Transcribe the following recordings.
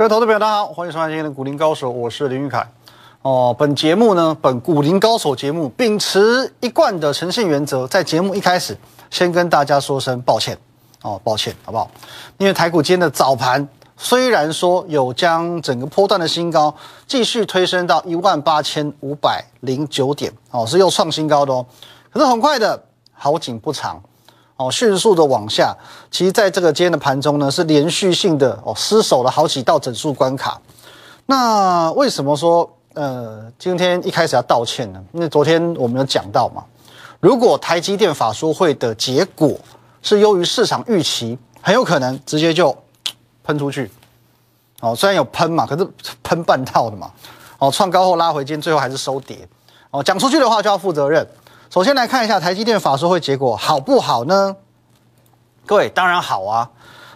各位投资朋友，大家好，欢迎收看今天的股林高手，我是林玉凯。哦，本节目呢，本股林高手节目秉持一贯的诚信原则，在节目一开始先跟大家说声抱歉哦，抱歉，好不好？因为台股今天的早盘虽然说有将整个波段的新高继续推升到一万八千五百零九点哦，是又创新高的哦，可是很快的好景不长。哦，迅速的往下，其实在这个今天的盘中呢，是连续性的哦失守了好几道整数关卡。那为什么说呃今天一开始要道歉呢？因为昨天我们有讲到嘛，如果台积电法说会的结果是优于市场预期，很有可能直接就喷出去。哦，虽然有喷嘛，可是喷半套的嘛。哦，创高后拉回，今天最后还是收跌。哦，讲出去的话就要负责任。首先来看一下台积电法说会结果好不好呢？各位当然好啊！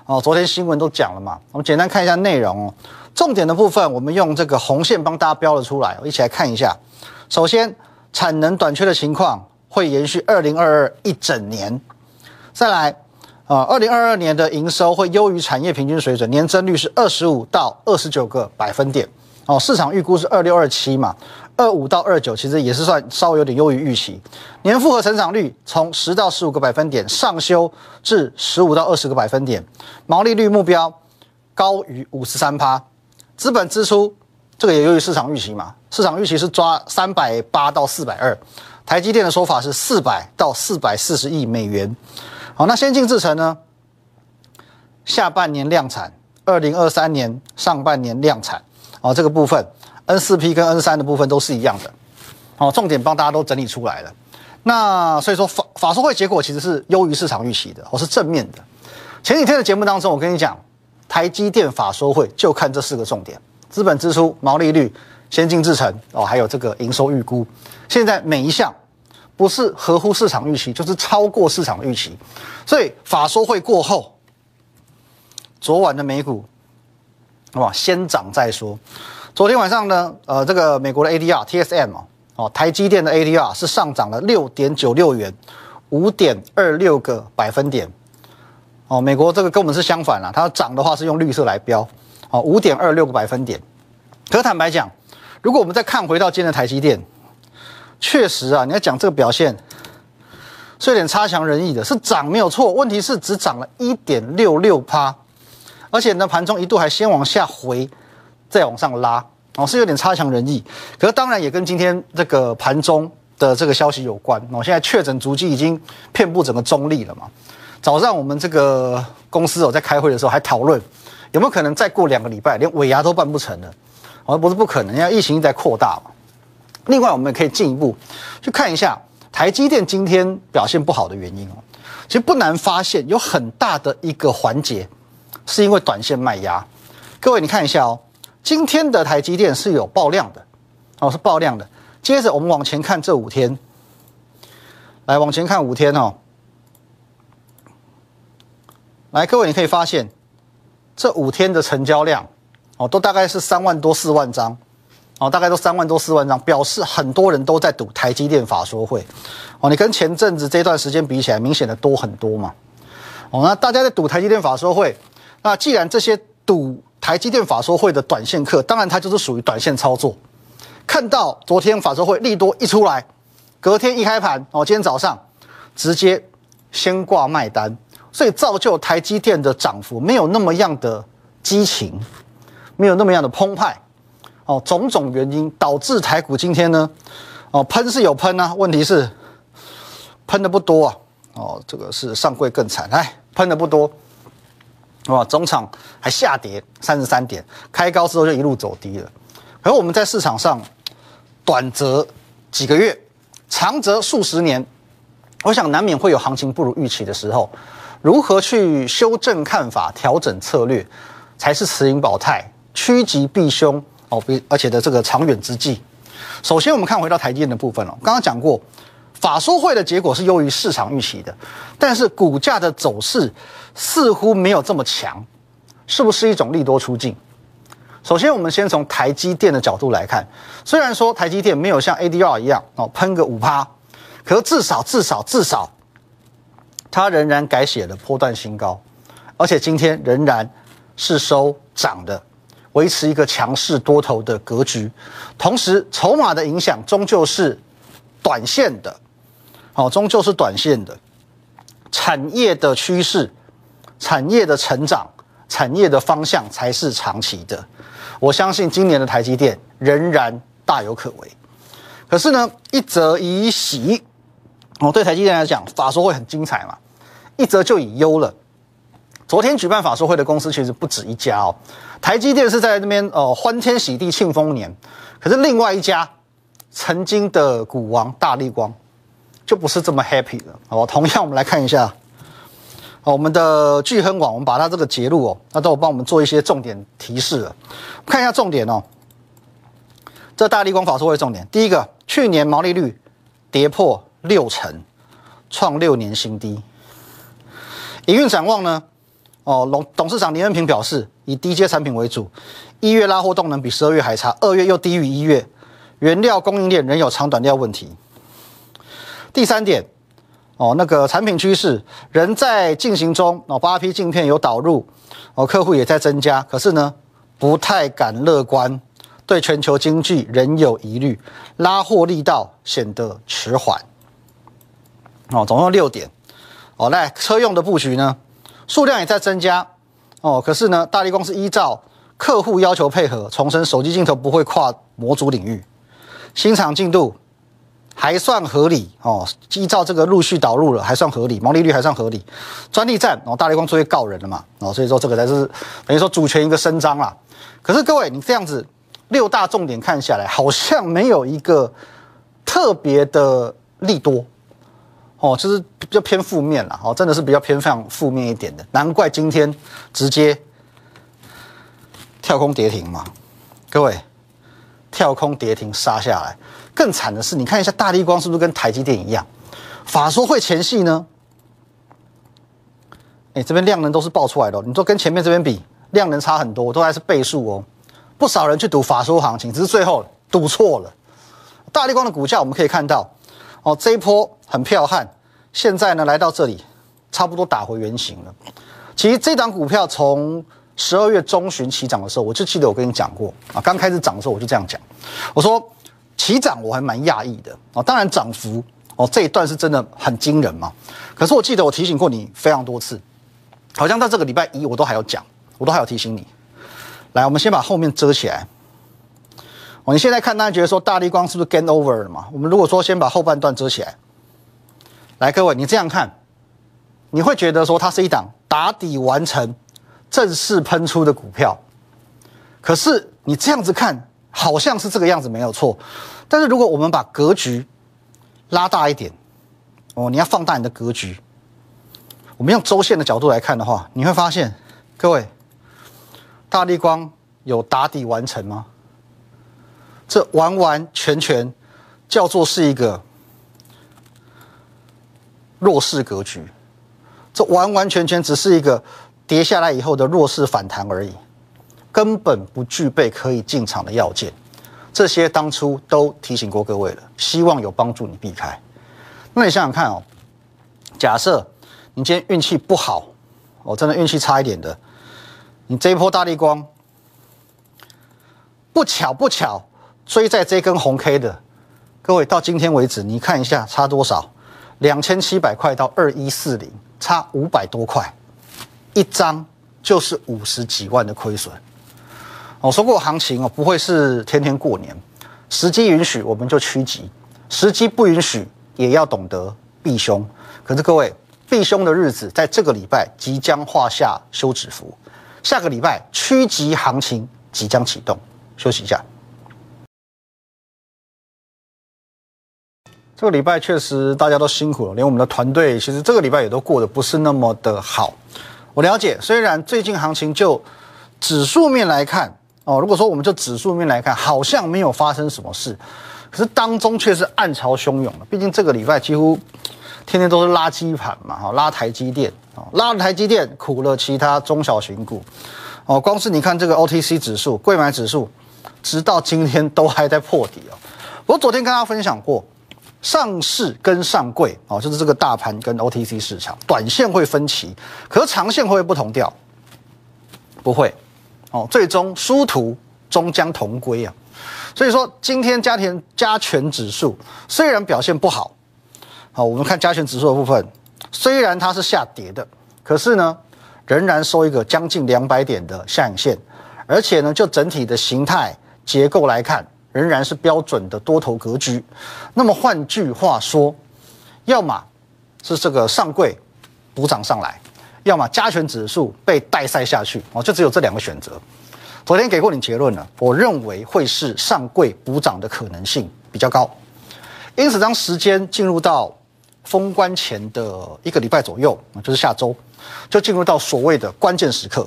哦，昨天新闻都讲了嘛。我们简单看一下内容哦。重点的部分，我们用这个红线帮大家标了出来，我一起来看一下。首先，产能短缺的情况会延续二零二二一整年。再来，呃，二零二二年的营收会优于产业平均水准，年增率是二十五到二十九个百分点。哦，市场预估是二六二七嘛。二五到二九其实也是算稍微有点优于预期，年复合成长率从十到十五个百分点上修至十五到二十个百分点，毛利率目标高于五十三趴，资本支出这个也优于市场预期嘛，市场预期是抓三百八到四百二，台积电的说法是四百到四百四十亿美元，好，那先进制程呢，下半年量产，二零二三年上半年量产，啊，这个部分。N 四 P 跟 N 三的部分都是一样的，好，重点帮大家都整理出来了。那所以说法法说会结果其实是优于市场预期的，我是正面的。前几天的节目当中，我跟你讲，台积电法说会就看这四个重点：资本支出、毛利率、先进制程哦，还有这个营收预估。现在每一项不是合乎市场预期，就是超过市场预期。所以法说会过后，昨晚的美股，哇，先涨再说。昨天晚上呢，呃，这个美国的 ADR TSM 哦，哦台积电的 ADR 是上涨了六点九六元，五点二六个百分点。哦，美国这个跟我们是相反啦，它涨的话是用绿色来标，哦，五点二六个百分点。可坦白讲，如果我们再看回到今天的台积电，确实啊，你要讲这个表现是有点差强人意的，是涨没有错，问题是只涨了一点六六趴，而且呢，盘中一度还先往下回。再往上拉哦，是有点差强人意。可是当然也跟今天这个盘中的这个消息有关哦。现在确诊足迹已经遍布整个中立了嘛。早上我们这个公司哦在开会的时候还讨论有没有可能再过两个礼拜连尾牙都办不成了。哦，不是不可能，因为疫情在扩大嘛。另外我们也可以进一步去看一下台积电今天表现不好的原因哦。其实不难发现，有很大的一个环节是因为短线卖压。各位你看一下哦。今天的台积电是有爆量的，哦，是爆量的。接着我们往前看这五天，来往前看五天哦。来，各位你可以发现，这五天的成交量哦，都大概是三万多、四万张，哦，大概都三万多、四万张，表示很多人都在赌台积电法说会，哦，你跟前阵子这段时间比起来，明显的多很多嘛。哦，那大家在赌台积电法说会，那既然这些赌。台积电法说会的短线客，当然它就是属于短线操作。看到昨天法说会利多一出来，隔天一开盘哦，今天早上直接先挂卖单，所以造就台积电的涨幅没有那么样的激情，没有那么样的澎湃哦。种种原因导致台股今天呢，哦喷是有喷啊，问题是喷的不多啊。哦，这个是上柜更惨，来喷的不多。哇，中场还下跌三十三点，开高之后就一路走低了。而我们在市场上，短则几个月，长则数十年，我想难免会有行情不如预期的时候。如何去修正看法、调整策略，才是持盈保泰、趋吉避凶哦，比而且的这个长远之计。首先，我们看回到台积电的部分了。刚刚讲过。法说会的结果是优于市场预期的，但是股价的走势似乎没有这么强，是不是一种利多出境？首先，我们先从台积电的角度来看，虽然说台积电没有像 ADR 一样哦喷个五趴，可是至少至少至少，它仍然改写了波段新高，而且今天仍然是收涨的。维持一个强势多头的格局，同时筹码的影响终究是短线的，好，终究是短线的。产业的趋势、产业的成长、产业的方向才是长期的。我相信今年的台积电仍然大有可为。可是呢，一则以喜，哦，对台积电来讲，法说会很精彩嘛；一则就以忧了。昨天举办法说会的公司其实不止一家哦，台积电是在那边呃欢天喜地庆丰年，可是另外一家曾经的股王大力光就不是这么 happy 了哦。同样，我们来看一下哦，我们的聚亨网，我们把它这个截录哦，那都有帮我们做一些重点提示了。看一下重点哦，这大力光法说会重点，第一个，去年毛利率跌破六成，创六年新低，营运展望呢？哦，董董事长林恩平表示，以低阶产品为主，一月拉货动能比十二月还差，二月又低于一月，原料供应链仍有长短料问题。第三点，哦，那个产品趋势仍在进行中，哦，八 P 镜片有导入，哦，客户也在增加，可是呢，不太敢乐观，对全球经济仍有疑虑，拉货力道显得迟缓。哦，总共六点，哦，来车用的布局呢？数量也在增加，哦，可是呢，大力光是依照客户要求配合，重申手机镜头不会跨模组领域，新厂进度还算合理哦，依照这个陆续导入了还算合理，毛利率还算合理，专利战哦，大力光出去告人了嘛，哦，所以说这个才是等于说主权一个伸张啦。可是各位，你这样子六大重点看下来，好像没有一个特别的利多。哦，就是比较偏负面了，哦，真的是比较偏向负面一点的，难怪今天直接跳空跌停嘛，各位，跳空跌停杀下来，更惨的是，你看一下大力光是不是跟台积电一样？法说会前戏呢？哎，这边量能都是爆出来的，你说跟前面这边比，量能差很多，都还是倍数哦。不少人去赌法说行情，只是最后赌错了。大力光的股价我们可以看到。哦，这一波很彪悍，现在呢来到这里，差不多打回原形了。其实这档股票从十二月中旬起涨的时候，我就记得我跟你讲过啊，刚开始涨的时候我就这样讲，我说起涨我还蛮讶异的哦，当然涨幅哦这一段是真的很惊人嘛。可是我记得我提醒过你非常多次，好像到这个礼拜一我都还要讲，我都还要提醒你。来，我们先把后面遮起来。哦，你现在看，大家觉得说大力光是不是 gain over 了嘛？我们如果说先把后半段遮起来，来，各位，你这样看，你会觉得说它是一档打底完成、正式喷出的股票。可是你这样子看，好像是这个样子没有错。但是如果我们把格局拉大一点，哦，你要放大你的格局，我们用周线的角度来看的话，你会发现，各位，大力光有打底完成吗？这完完全全叫做是一个弱势格局，这完完全全只是一个跌下来以后的弱势反弹而已，根本不具备可以进场的要件。这些当初都提醒过各位了，希望有帮助你避开。那你想想看哦，假设你今天运气不好，哦，真的运气差一点的，你这一波大力光不巧不巧。追在这根红 K 的各位，到今天为止，你看一下差多少？两千七百块到二一四零，差五百多块，一张就是五十几万的亏损。我说过，行情哦不会是天天过年，时机允许我们就趋吉，时机不允许也要懂得避凶。可是各位，避凶的日子在这个礼拜即将画下休止符，下个礼拜趋吉行情即将启动，休息一下。这个礼拜确实大家都辛苦了，连我们的团队其实这个礼拜也都过得不是那么的好。我了解，虽然最近行情就指数面来看哦，如果说我们就指数面来看，好像没有发生什么事，可是当中却是暗潮汹涌的。毕竟这个礼拜几乎天天都是拉基盘嘛，哈，拉台积电啊，拉了台积电苦了其他中小型股哦。光是你看这个 OTC 指数、贵买指数，直到今天都还在破底哦。我昨天跟大家分享过。上市跟上柜哦，就是这个大盘跟 OTC 市场，短线会分歧，可是长线会不会不同调？不会，哦，最终殊途终将同归啊。所以说，今天加田加权指数虽然表现不好，好，我们看加权指数的部分，虽然它是下跌的，可是呢，仍然收一个将近两百点的下影线，而且呢，就整体的形态结构来看，仍然是标准的多头格局。那么换句话说，要么是这个上柜补涨上来，要么加权指数被带塞下去，哦，就只有这两个选择。昨天给过你结论了，我认为会是上柜补涨的可能性比较高，因此当时间进入到封关前的一个礼拜左右，就是下周，就进入到所谓的关键时刻，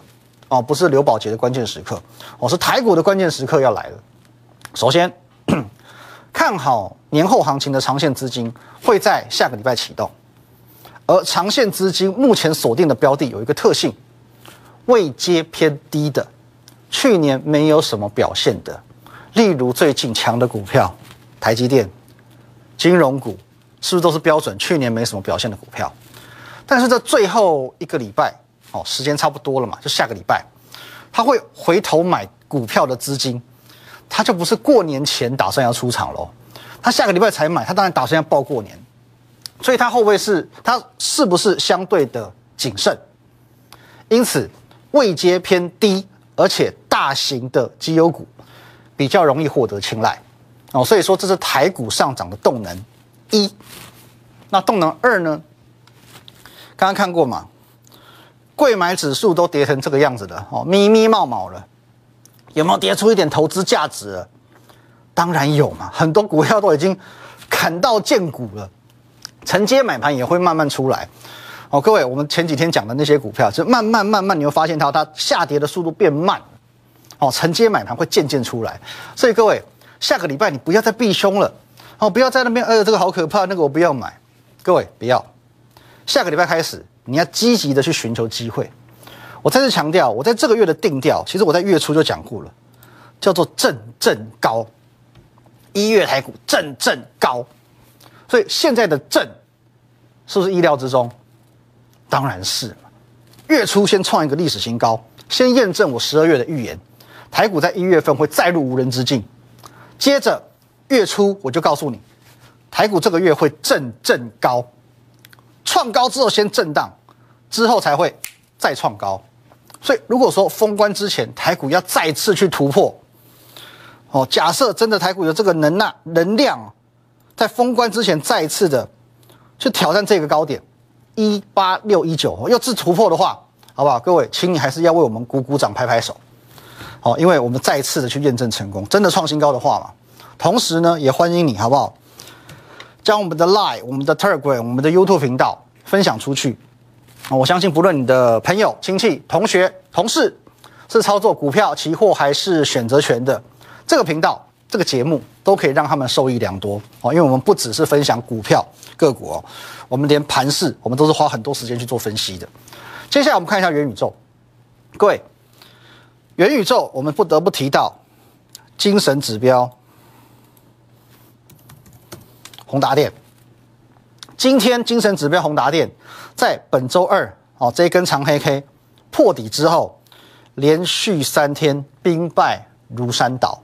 哦，不是刘宝杰的关键时刻，哦，是台股的关键时刻要来了。首先，看好年后行情的长线资金会在下个礼拜启动，而长线资金目前锁定的标的有一个特性，位阶偏低的。去年没有什么表现的，例如最近强的股票，台积电、金融股，是不是都是标准去年没什么表现的股票？但是在最后一个礼拜，哦，时间差不多了嘛，就下个礼拜，他会回头买股票的资金，他就不是过年前打算要出场喽，他下个礼拜才买，他当然打算要报过年，所以他会不会是他是不是相对的谨慎？因此位阶偏低。而且大型的绩优股比较容易获得青睐哦，所以说这是台股上涨的动能一。那动能二呢？刚刚看过嘛？贵买指数都跌成这个样子了哦，咪咪冒冒了，有没有跌出一点投资价值？当然有嘛，很多股票都已经砍到见股了，承接买盘也会慢慢出来。好，各位，我们前几天讲的那些股票，就慢慢慢慢，你会发现它它下跌的速度变慢，哦，承接买盘会渐渐出来。所以各位，下个礼拜你不要再避凶了，哦，不要在那边，呃，这个好可怕，那个我不要买。各位不要，下个礼拜开始，你要积极的去寻求机会。我再次强调，我在这个月的定调，其实我在月初就讲过了，叫做正正高，一月台股正正高，所以现在的正是不是意料之中？当然是月初先创一个历史新高，先验证我十二月的预言，台股在一月份会再入无人之境。接着月初我就告诉你，台股这个月会震震高，创高之后先震荡，之后才会再创高。所以如果说封关之前台股要再次去突破，哦，假设真的台股有这个能量能量，在封关之前再次的去挑战这个高点。一八六一九，要是突破的话，好不好？各位，请你还是要为我们鼓鼓掌、拍拍手，好，因为我们再次的去验证成功，真的创新高的话嘛。同时呢，也欢迎你，好不好？将我们的 Line、我们的 Telegram、我们的 YouTube 频道分享出去。我相信，不论你的朋友、亲戚、同学、同事是操作股票、期货还是选择权的，这个频道、这个节目都可以让他们受益良多哦。因为我们不只是分享股票个股哦。我们连盘势，我们都是花很多时间去做分析的。接下来我们看一下元宇宙，各位，元宇宙我们不得不提到精神指标，宏达电。今天精神指标宏达电在本周二哦这一根长黑 K 破底之后，连续三天兵败如山倒。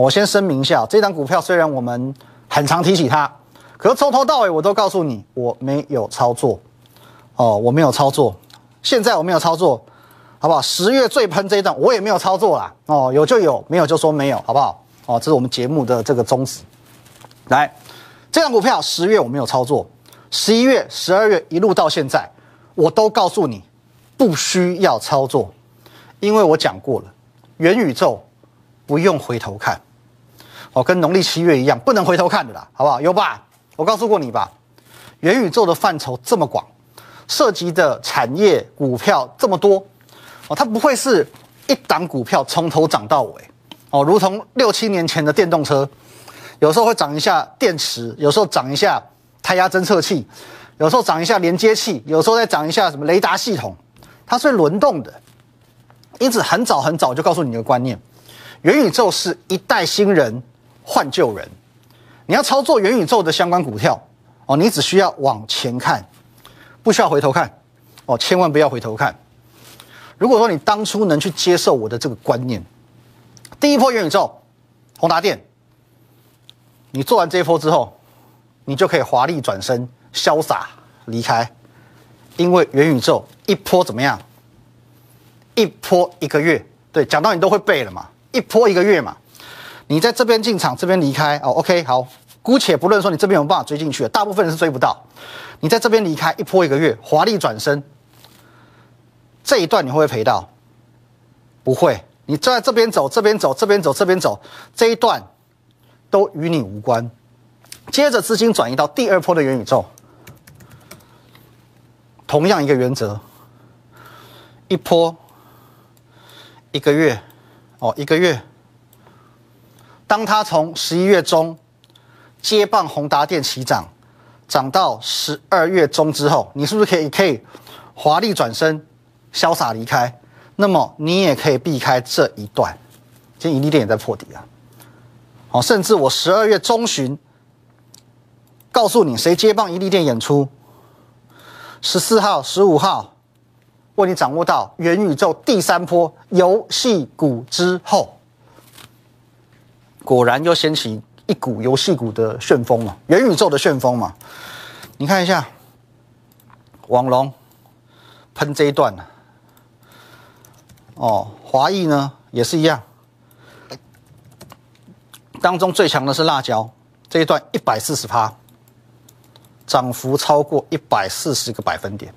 我先声明一下，这张股票虽然我们很常提起它。可是从头到尾我都告诉你我没有操作，哦，我没有操作，现在我没有操作，好不好？十月最喷这一段我也没有操作啦，哦，有就有，没有就说没有，好不好？哦，这是我们节目的这个宗旨。来，这张股票十月我没有操作，十一月、十二月一路到现在，我都告诉你不需要操作，因为我讲过了，元宇宙不用回头看，哦，跟农历七月一样，不能回头看的啦，好不好？有吧？我告诉过你吧，元宇宙的范畴这么广，涉及的产业股票这么多，哦，它不会是一档股票从头涨到尾，哦，如同六七年前的电动车，有时候会涨一下电池，有时候涨一下胎压侦测器，有时候涨一下连接器，有时候再涨一下什么雷达系统，它是轮动的。因此，很早很早就告诉你一个观念，元宇宙是一代新人换旧人。你要操作元宇宙的相关股票哦，你只需要往前看，不需要回头看哦，千万不要回头看。如果说你当初能去接受我的这个观念，第一波元宇宙，宏达电，你做完这一波之后，你就可以华丽转身，潇洒离开，因为元宇宙一波怎么样？一波一个月，对，讲到你都会背了嘛，一波一个月嘛，你在这边进场，这边离开，哦，OK，好，姑且不论说你这边有办法追进去，大部分人是追不到，你在这边离开一波一个月，华丽转身，这一段你会不会赔到？不会，你在这边走，这边走，这边走，这边走，这一段都与你无关。接着资金转移到第二波的元宇宙，同样一个原则，一波。一个月，哦，一个月。当他从十一月中接棒宏达电起涨，涨到十二月中之后，你是不是可以可以华丽转身，潇洒离开？那么你也可以避开这一段。今天盈利店也在破底啊，哦，甚至我十二月中旬告诉你谁接棒盈利店演出，十四号、十五号。为你掌握到元宇宙第三波游戏股之后，果然又掀起一股游戏股的旋风嘛，元宇宙的旋风嘛。你看一下，网龙喷这一段呢，哦，华谊呢也是一样，当中最强的是辣椒，这一段一百四十趴，涨幅超过一百四十个百分点。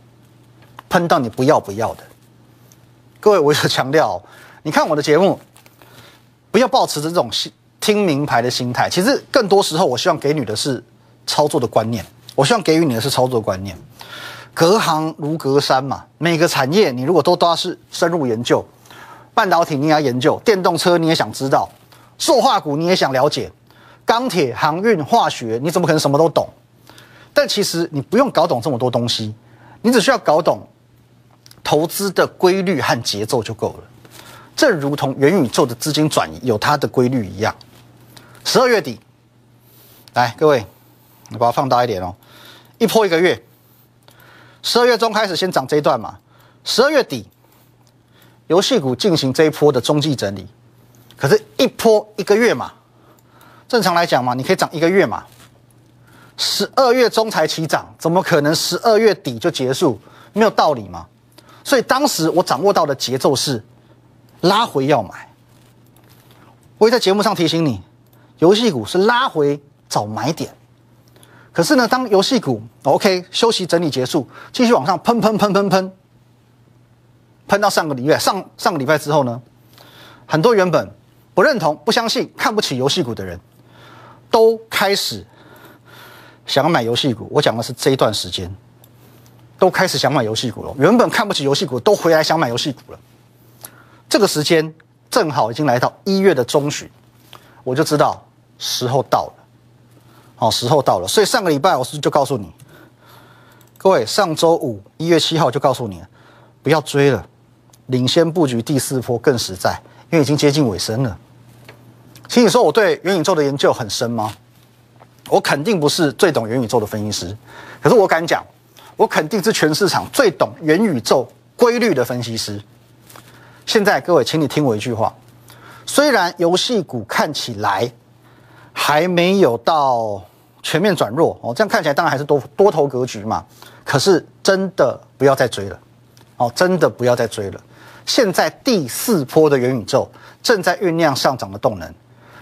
喷到你不要不要的，各位，我有强调，你看我的节目，不要抱持着这种心听名牌的心态。其实更多时候，我希望给你的是操作的观念。我希望给予你的是操作观念。隔行如隔山嘛，每个产业你如果都都要是深入研究，半导体你也要研究，电动车你也想知道，塑化股你也想了解，钢铁、航运、化学，你怎么可能什么都懂？但其实你不用搞懂这么多东西，你只需要搞懂。投资的规律和节奏就够了，正如同元宇宙的资金转移有它的规律一样。十二月底，来各位，你把它放大一点哦，一波一个月，十二月中开始先涨这一段嘛，十二月底，游戏股进行这一波的中继整理，可是，一波一个月嘛，正常来讲嘛，你可以涨一个月嘛，十二月中才起涨，怎么可能十二月底就结束？没有道理嘛。所以当时我掌握到的节奏是拉回要买。我也在节目上提醒你，游戏股是拉回找买点。可是呢，当游戏股 OK 休息整理结束，继续往上喷喷喷喷喷，喷到上个礼拜上上个礼拜之后呢，很多原本不认同、不相信、看不起游戏股的人，都开始想要买游戏股。我讲的是这一段时间。都开始想买游戏股了，原本看不起游戏股，都回来想买游戏股了。这个时间正好已经来到一月的中旬，我就知道时候到了。好，时候到了，所以上个礼拜我是就告诉你，各位，上周五一月七号就告诉你，不要追了，领先布局第四波更实在，因为已经接近尾声了。请你说我对元宇宙的研究很深吗？我肯定不是最懂元宇宙的分析师，可是我敢讲。我肯定是全市场最懂元宇宙规律的分析师。现在各位，请你听我一句话：虽然游戏股看起来还没有到全面转弱哦，这样看起来当然还是多多头格局嘛。可是真的不要再追了哦，真的不要再追了。现在第四波的元宇宙正在酝酿上涨的动能，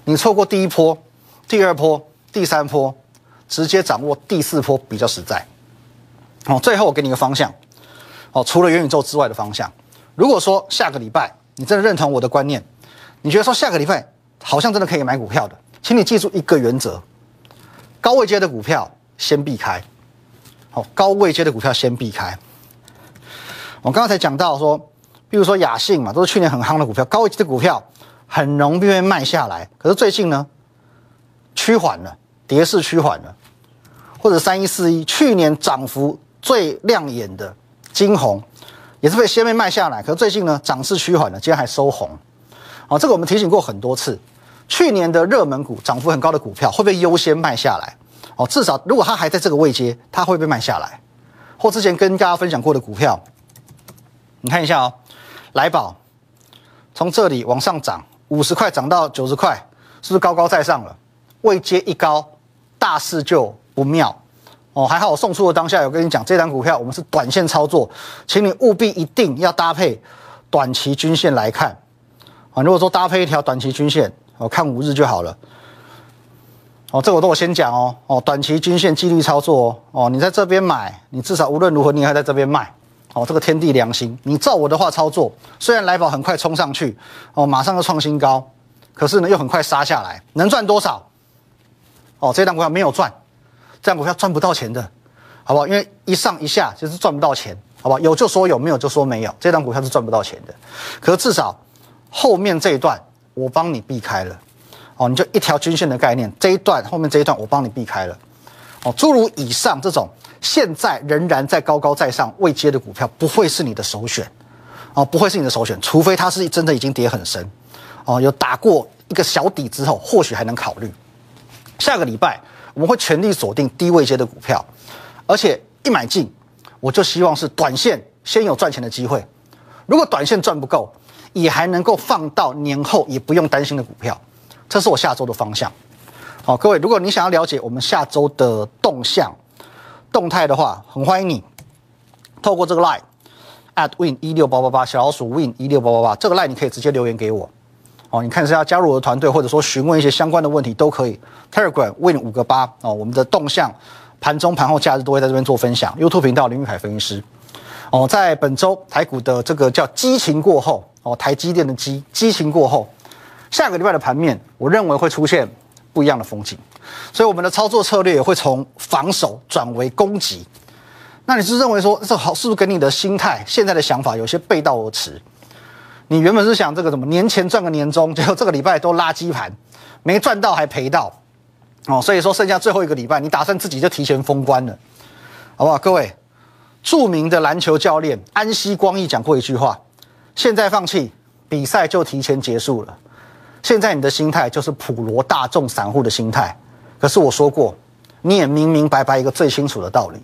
你错过第一波、第二波、第三波，直接掌握第四波比较实在。哦，最后我给你一个方向，哦，除了元宇宙之外的方向。如果说下个礼拜你真的认同我的观念，你觉得说下个礼拜好像真的可以买股票的，请你记住一个原则：高位接的股票先避开。好，高位接的股票先避开。我刚才讲到说，比如说雅信嘛，都是去年很夯的股票，高位接的股票很容易被卖下来。可是最近呢，趋缓了，跌势趋缓了，或者三一四一，去年涨幅。最亮眼的金红，也是被先被卖下来，可是最近呢涨势趋缓了，今天还收红。好，这个我们提醒过很多次，去年的热门股、涨幅很高的股票会被优先卖下来。哦，至少如果它还在这个位阶，它会被卖下来。或之前跟大家分享过的股票，你看一下哦，来宝从这里往上涨，五十块涨到九十块，是不是高高在上了？位阶一高，大势就不妙哦。还好我送出的当下有跟你讲，这张股票我们是短线操作，请你务必一定要搭配短期均线来看啊。如果说搭配一条短期均线，我看五日就好了。哦，这我都我先讲哦。哦，短期均线纪律操作哦。哦，你在这边买，你至少无论如何你还在这边卖。哦，这个天地良心，你照我的话操作，虽然来宝很快冲上去，哦，马上就创新高，可是呢又很快杀下来，能赚多少？哦，这档股票没有赚，这档股票赚不到钱的，好不好？因为一上一下就是赚不到钱，好不好？有就说有，没有就说没有，这档股票是赚不到钱的。可是至少后面这一段我帮你避开了，哦，你就一条均线的概念，这一段后面这一段我帮你避开了，哦，诸如以上这种。现在仍然在高高在上未接的股票，不会是你的首选，哦，不会是你的首选，除非它是真的已经跌很深，哦，有打过一个小底之后，或许还能考虑。下个礼拜我们会全力锁定低位接的股票，而且一买进，我就希望是短线先有赚钱的机会。如果短线赚不够，也还能够放到年后也不用担心的股票，这是我下周的方向。好，各位，如果你想要了解我们下周的动向。动态的话，很欢迎你透过这个 line at win 一六八八八小老鼠 win 一六八八八这个 line 你可以直接留言给我哦。你看是要加入我的团队，或者说询问一些相关的问题都可以。Telegram win 五个八哦，我们的动向盘中盘后假日都会在这边做分享。YouTube 频道林玉凯分析师哦，在本周台股的这个叫激情过后哦，台积电的激激情过后，下个礼拜的盘面我认为会出现不一样的风景。所以我们的操作策略也会从防守转为攻击。那你是认为说这好是不是跟你的心态、现在的想法有些背道而驰？你原本是想这个怎么年前赚个年终，结果这个礼拜都垃圾盘，没赚到还赔到哦。所以说剩下最后一个礼拜，你打算自己就提前封关了，好不好？各位，著名的篮球教练安西光义讲过一句话：现在放弃比赛就提前结束了。现在你的心态就是普罗大众散户的心态。可是我说过，你也明明白白一个最清楚的道理：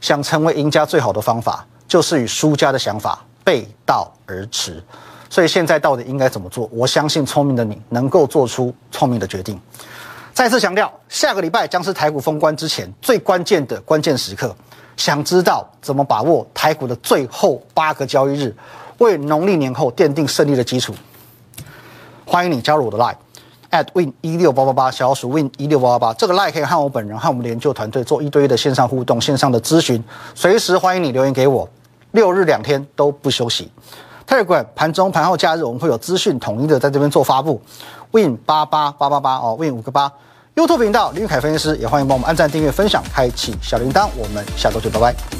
想成为赢家最好的方法，就是与输家的想法背道而驰。所以现在到底应该怎么做？我相信聪明的你能够做出聪明的决定。再次强调，下个礼拜将是台股封关之前最关键的关键时刻。想知道怎么把握台股的最后八个交易日，为农历年后奠定胜利的基础？欢迎你加入我的 Line。at win 一六八八八小鼠 win 一六八八八，这个 line 可以和我本人和我们的研究团队做一对一的线上互动、线上的咨询，随时欢迎你留言给我，六日两天都不休息。Telegram 盘中、盘后、假日我们会有资讯统一的在这边做发布。win 八八八八八哦，win 五个八。YouTube 频道林玉凯分析师也欢迎帮我们按赞、订阅、分享、开启小铃铛。我们下周见，拜拜。